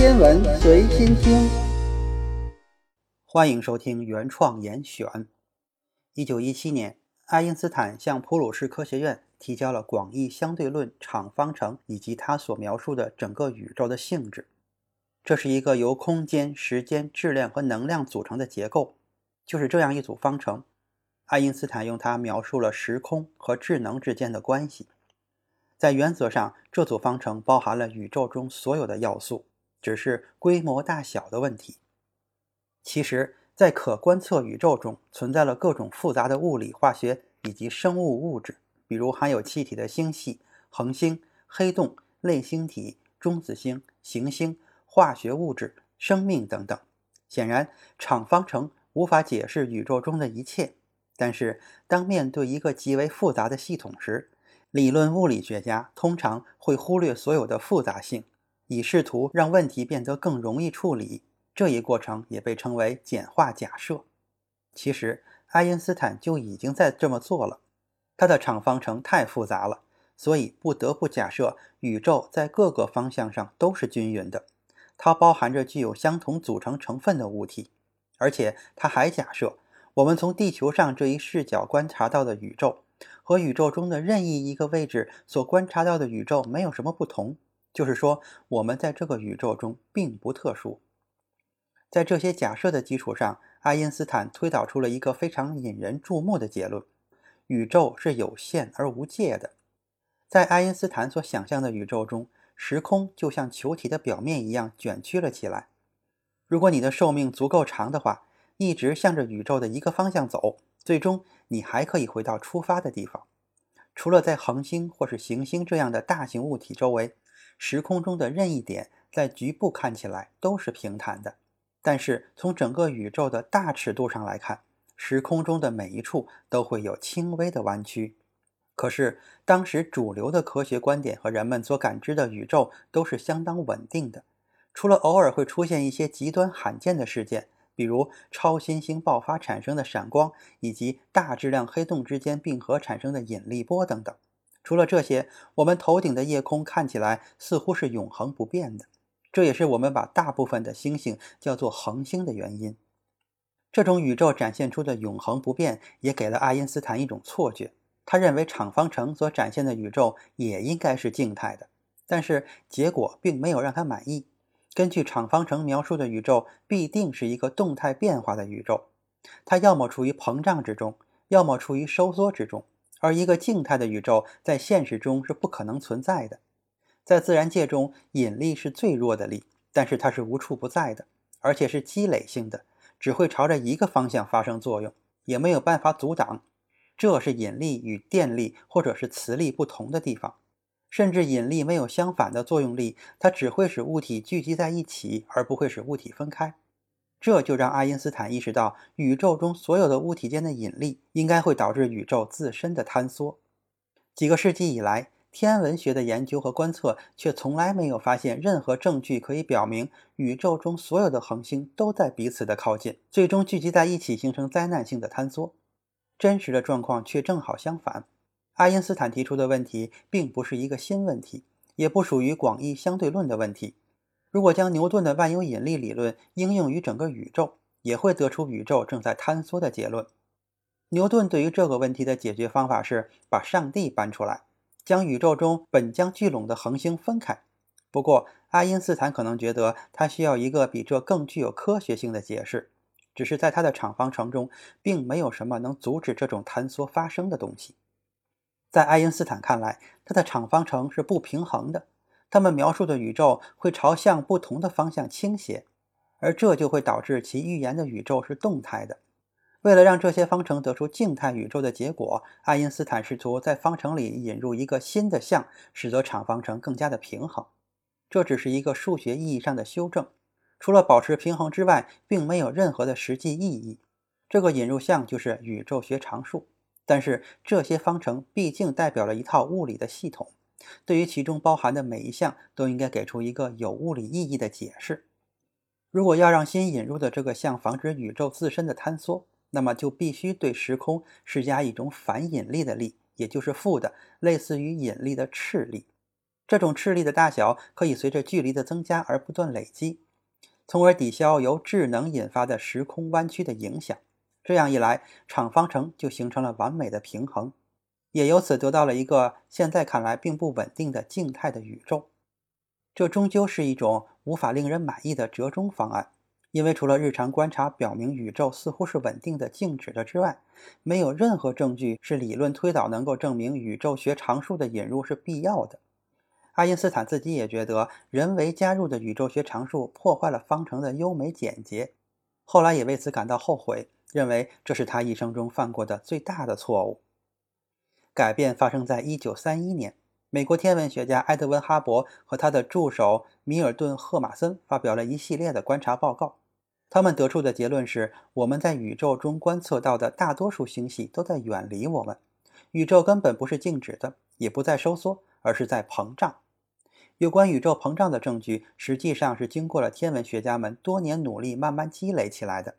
天文随心听，欢迎收听原创严选。一九一七年，爱因斯坦向普鲁士科学院提交了广义相对论场方程以及他所描述的整个宇宙的性质。这是一个由空间、时间、质量和能量组成的结构。就是这样一组方程，爱因斯坦用它描述了时空和智能之间的关系。在原则上，这组方程包含了宇宙中所有的要素，只是规模大小的问题。其实，在可观测宇宙中存在了各种复杂的物理、化学以及生物物质，比如含有气体的星系、恒星、黑洞、类星体、中子星、行星、化学物质、生命等等。显然，场方程无法解释宇宙中的一切。但是，当面对一个极为复杂的系统时，理论物理学家通常会忽略所有的复杂性，以试图让问题变得更容易处理。这一过程也被称为简化假设。其实，爱因斯坦就已经在这么做了。他的场方程太复杂了，所以不得不假设宇宙在各个方向上都是均匀的，它包含着具有相同组成成分的物体。而且，他还假设我们从地球上这一视角观察到的宇宙。和宇宙中的任意一个位置所观察到的宇宙没有什么不同，就是说，我们在这个宇宙中并不特殊。在这些假设的基础上，爱因斯坦推导出了一个非常引人注目的结论：宇宙是有限而无界的。在爱因斯坦所想象的宇宙中，时空就像球体的表面一样卷曲了起来。如果你的寿命足够长的话，一直向着宇宙的一个方向走。最终，你还可以回到出发的地方。除了在恒星或是行星这样的大型物体周围，时空中的任意点在局部看起来都是平坦的。但是从整个宇宙的大尺度上来看，时空中的每一处都会有轻微的弯曲。可是当时主流的科学观点和人们所感知的宇宙都是相当稳定的，除了偶尔会出现一些极端罕见的事件。比如超新星爆发产生的闪光，以及大质量黑洞之间并合产生的引力波等等。除了这些，我们头顶的夜空看起来似乎是永恒不变的。这也是我们把大部分的星星叫做恒星的原因。这种宇宙展现出的永恒不变，也给了爱因斯坦一种错觉。他认为场方程所展现的宇宙也应该是静态的，但是结果并没有让他满意。根据场方程描述的宇宙必定是一个动态变化的宇宙，它要么处于膨胀之中，要么处于收缩之中。而一个静态的宇宙在现实中是不可能存在的。在自然界中，引力是最弱的力，但是它是无处不在的，而且是积累性的，只会朝着一个方向发生作用，也没有办法阻挡。这是引力与电力或者是磁力不同的地方。甚至引力没有相反的作用力，它只会使物体聚集在一起，而不会使物体分开。这就让爱因斯坦意识到，宇宙中所有的物体间的引力应该会导致宇宙自身的坍缩。几个世纪以来，天文学的研究和观测却从来没有发现任何证据可以表明宇宙中所有的恒星都在彼此的靠近，最终聚集在一起形成灾难性的坍缩。真实的状况却正好相反。爱因斯坦提出的问题并不是一个新问题，也不属于广义相对论的问题。如果将牛顿的万有引力理论应用于整个宇宙，也会得出宇宙正在坍缩的结论。牛顿对于这个问题的解决方法是把上帝搬出来，将宇宙中本将聚拢的恒星分开。不过，爱因斯坦可能觉得他需要一个比这更具有科学性的解释，只是在他的场方程中，并没有什么能阻止这种坍缩发生的东西。在爱因斯坦看来，他的场方程是不平衡的。他们描述的宇宙会朝向不同的方向倾斜，而这就会导致其预言的宇宙是动态的。为了让这些方程得出静态宇宙的结果，爱因斯坦试图在方程里引入一个新的项，使得场方程更加的平衡。这只是一个数学意义上的修正，除了保持平衡之外，并没有任何的实际意义。这个引入项就是宇宙学常数。但是这些方程毕竟代表了一套物理的系统，对于其中包含的每一项都应该给出一个有物理意义的解释。如果要让新引入的这个项防止宇宙自身的坍缩，那么就必须对时空施加一种反引力的力，也就是负的，类似于引力的斥力。这种斥力的大小可以随着距离的增加而不断累积，从而抵消由智能引发的时空弯曲的影响。这样一来，场方程就形成了完美的平衡，也由此得到了一个现在看来并不稳定的静态的宇宙。这终究是一种无法令人满意的折中方案，因为除了日常观察表明宇宙似乎是稳定的静止的之外，没有任何证据是理论推导能够证明宇宙学常数的引入是必要的。爱因斯坦自己也觉得，人为加入的宇宙学常数破坏了方程的优美简洁，后来也为此感到后悔。认为这是他一生中犯过的最大的错误。改变发生在1931年，美国天文学家埃德温·哈勃和他的助手米尔顿·赫马森发表了一系列的观察报告。他们得出的结论是：我们在宇宙中观测到的大多数星系都在远离我们，宇宙根本不是静止的，也不在收缩，而是在膨胀。有关宇宙膨胀的证据，实际上是经过了天文学家们多年努力慢慢积累起来的。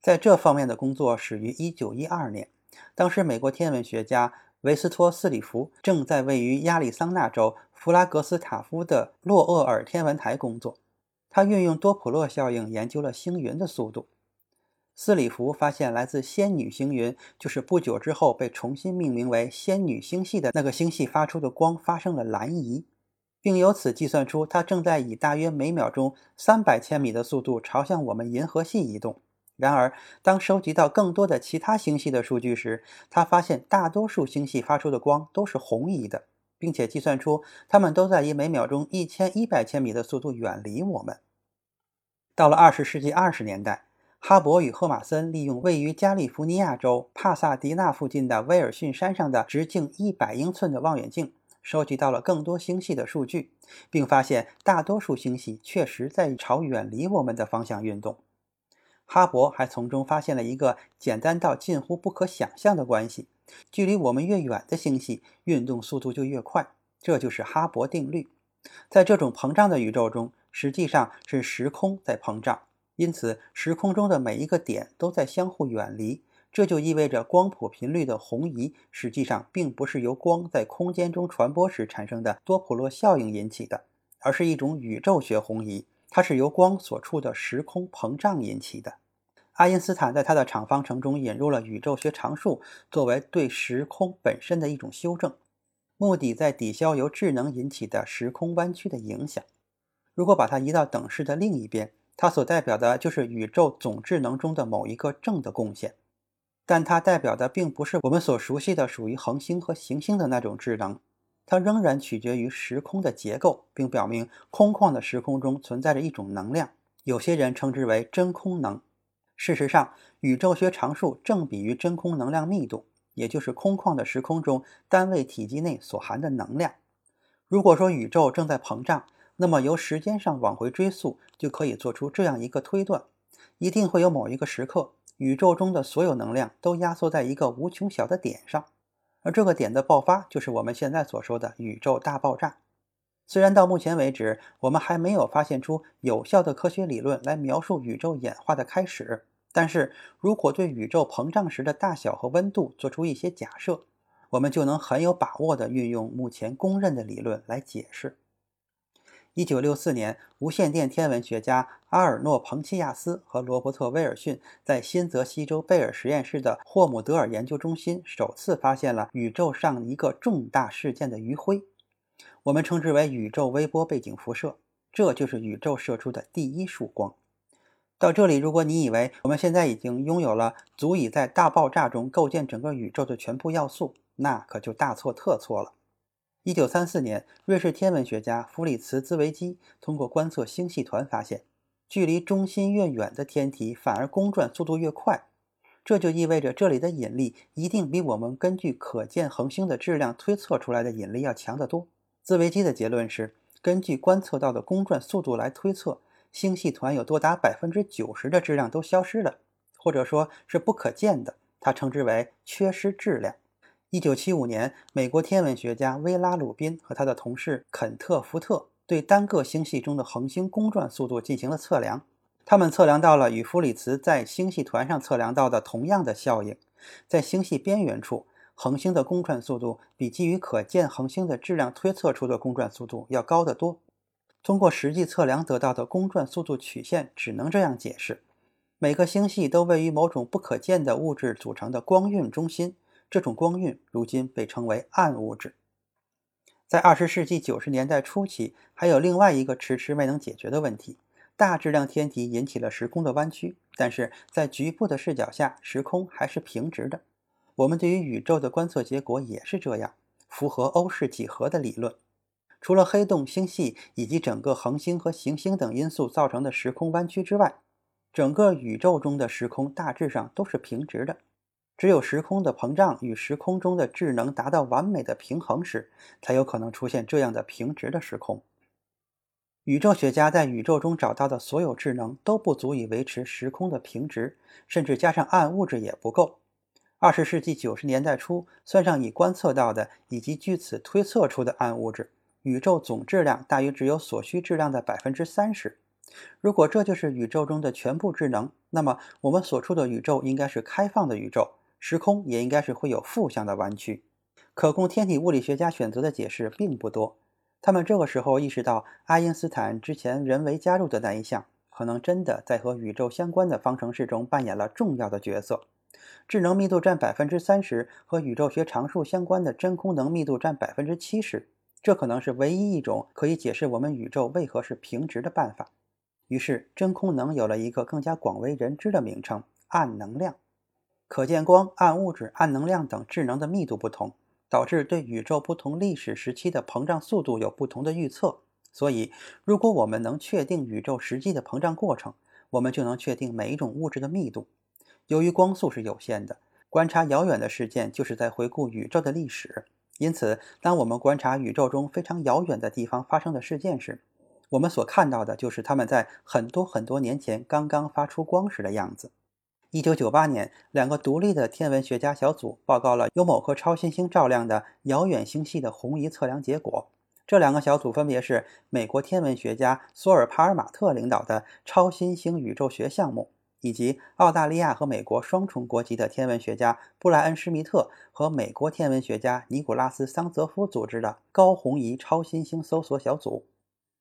在这方面的工作始于1912年，当时美国天文学家维斯托斯里弗正在位于亚利桑那州弗拉格斯塔夫的洛厄尔天文台工作。他运用多普勒效应研究了星云的速度。斯里弗发现，来自仙女星云就是不久之后被重新命名为仙女星系的那个星系发出的光发生了蓝移，并由此计算出它正在以大约每秒钟300千米的速度朝向我们银河系移动。然而，当收集到更多的其他星系的数据时，他发现大多数星系发出的光都是红移的，并且计算出它们都在以每秒钟一千一百千米的速度远离我们。到了二十世纪二十年代，哈勃与赫马森利用位于加利福尼亚州帕萨迪纳附近的威尔逊山上的直径一百英寸的望远镜，收集到了更多星系的数据，并发现大多数星系确实在朝远离我们的方向运动。哈勃还从中发现了一个简单到近乎不可想象的关系：距离我们越远的星系，运动速度就越快。这就是哈勃定律。在这种膨胀的宇宙中，实际上是时空在膨胀，因此时空中的每一个点都在相互远离。这就意味着光谱频率的红移实际上并不是由光在空间中传播时产生的多普勒效应引起的，而是一种宇宙学红移。它是由光所处的时空膨胀引起的。爱因斯坦在他的场方程中引入了宇宙学常数，作为对时空本身的一种修正，目的在抵消由智能引起的时空弯曲的影响。如果把它移到等式的另一边，它所代表的就是宇宙总智能中的某一个正的贡献，但它代表的并不是我们所熟悉的属于恒星和行星的那种智能。它仍然取决于时空的结构，并表明空旷的时空中存在着一种能量，有些人称之为真空能。事实上，宇宙学常数正比于真空能量密度，也就是空旷的时空中单位体积内所含的能量。如果说宇宙正在膨胀，那么由时间上往回追溯，就可以做出这样一个推断：一定会有某一个时刻，宇宙中的所有能量都压缩在一个无穷小的点上。而这个点的爆发，就是我们现在所说的宇宙大爆炸。虽然到目前为止，我们还没有发现出有效的科学理论来描述宇宙演化的开始，但是如果对宇宙膨胀时的大小和温度做出一些假设，我们就能很有把握地运用目前公认的理论来解释。一九六四年，无线电天文学家阿尔诺·彭齐亚斯和罗伯特·威尔逊在新泽西州贝尔实验室的霍姆德尔研究中心首次发现了宇宙上一个重大事件的余晖，我们称之为宇宙微波背景辐射。这就是宇宙射出的第一束光。到这里，如果你以为我们现在已经拥有了足以在大爆炸中构建整个宇宙的全部要素，那可就大错特错了。一九三四年，瑞士天文学家弗里茨兹维基通过观测星系团发现，距离中心越远的天体反而公转速度越快。这就意味着这里的引力一定比我们根据可见恒星的质量推测出来的引力要强得多。兹维基的结论是，根据观测到的公转速度来推测，星系团有多达百分之九十的质量都消失了，或者说是不可见的。他称之为缺失质量。一九七五年，美国天文学家威拉鲁宾和他的同事肯特福特对单个星系中的恒星公转速度进行了测量。他们测量到了与弗里茨在星系团上测量到的同样的效应。在星系边缘处，恒星的公转速度比基于可见恒星的质量推测出的公转速度要高得多。通过实际测量得到的公转速度曲线，只能这样解释：每个星系都位于某种不可见的物质组成的光晕中心，这种光晕如今被称为暗物质。在二十世纪九十年代初期，还有另外一个迟迟未能解决的问题。大质量天体引起了时空的弯曲，但是在局部的视角下，时空还是平直的。我们对于宇宙的观测结果也是这样，符合欧式几何的理论。除了黑洞、星系以及整个恒星和行星等因素造成的时空弯曲之外，整个宇宙中的时空大致上都是平直的。只有时空的膨胀与时空中的智能达到完美的平衡时，才有可能出现这样的平直的时空。宇宙学家在宇宙中找到的所有智能都不足以维持时空的平直，甚至加上暗物质也不够。二十世纪九十年代初，算上已观测到的以及据此推测出的暗物质，宇宙总质量大约只有所需质量的百分之三十。如果这就是宇宙中的全部智能，那么我们所处的宇宙应该是开放的宇宙，时空也应该是会有负向的弯曲。可供天体物理学家选择的解释并不多。他们这个时候意识到，爱因斯坦之前人为加入的那一项，可能真的在和宇宙相关的方程式中扮演了重要的角色。智能密度占百分之三十，和宇宙学常数相关的真空能密度占百分之七十，这可能是唯一一种可以解释我们宇宙为何是平直的办法。于是，真空能有了一个更加广为人知的名称——暗能量。可见光、暗物质、暗能量等智能的密度不同。导致对宇宙不同历史时期的膨胀速度有不同的预测，所以如果我们能确定宇宙实际的膨胀过程，我们就能确定每一种物质的密度。由于光速是有限的，观察遥远的事件就是在回顾宇宙的历史。因此，当我们观察宇宙中非常遥远的地方发生的事件时，我们所看到的就是它们在很多很多年前刚刚发出光时的样子。一九九八年，两个独立的天文学家小组报告了由某颗超新星照亮的遥远星系的红移测量结果。这两个小组分别是美国天文学家索尔帕尔马特领导的超新星宇宙学项目，以及澳大利亚和美国双重国籍的天文学家布莱恩施密特和美国天文学家尼古拉斯桑泽夫组织的高红移超新星搜索小组。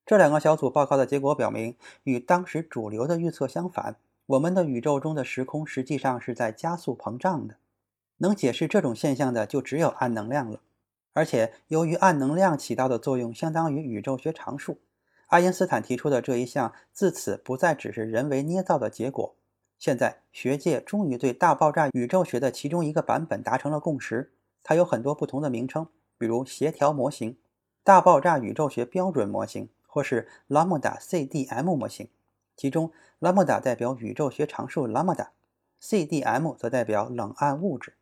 这两个小组报告的结果表明，与当时主流的预测相反。我们的宇宙中的时空实际上是在加速膨胀的，能解释这种现象的就只有暗能量了。而且，由于暗能量起到的作用相当于宇宙学常数，爱因斯坦提出的这一项自此不再只是人为捏造的结果。现在，学界终于对大爆炸宇宙学的其中一个版本达成了共识。它有很多不同的名称，比如协调模型、大爆炸宇宙学标准模型，或是拉姆达 CDM 模型。其中，拉莫达代表宇宙学常数拉莫达，CDM 则代表冷暗物质。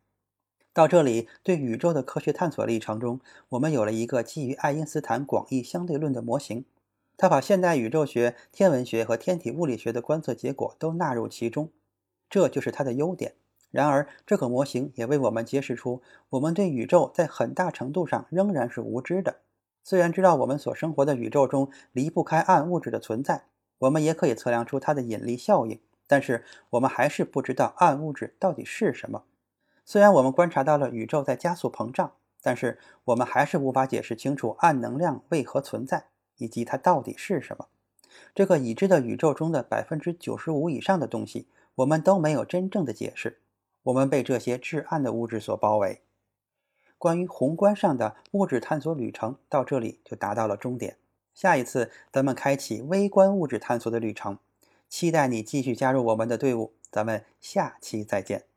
到这里，对宇宙的科学探索历程中，我们有了一个基于爱因斯坦广义相对论的模型。它把现代宇宙学、天文学和天体物理学的观测结果都纳入其中，这就是它的优点。然而，这个模型也为我们揭示出，我们对宇宙在很大程度上仍然是无知的。虽然知道我们所生活的宇宙中离不开暗物质的存在。我们也可以测量出它的引力效应，但是我们还是不知道暗物质到底是什么。虽然我们观察到了宇宙在加速膨胀，但是我们还是无法解释清楚暗能量为何存在以及它到底是什么。这个已知的宇宙中的百分之九十五以上的东西，我们都没有真正的解释。我们被这些至暗的物质所包围。关于宏观上的物质探索旅程到这里就达到了终点。下一次，咱们开启微观物质探索的旅程，期待你继续加入我们的队伍。咱们下期再见。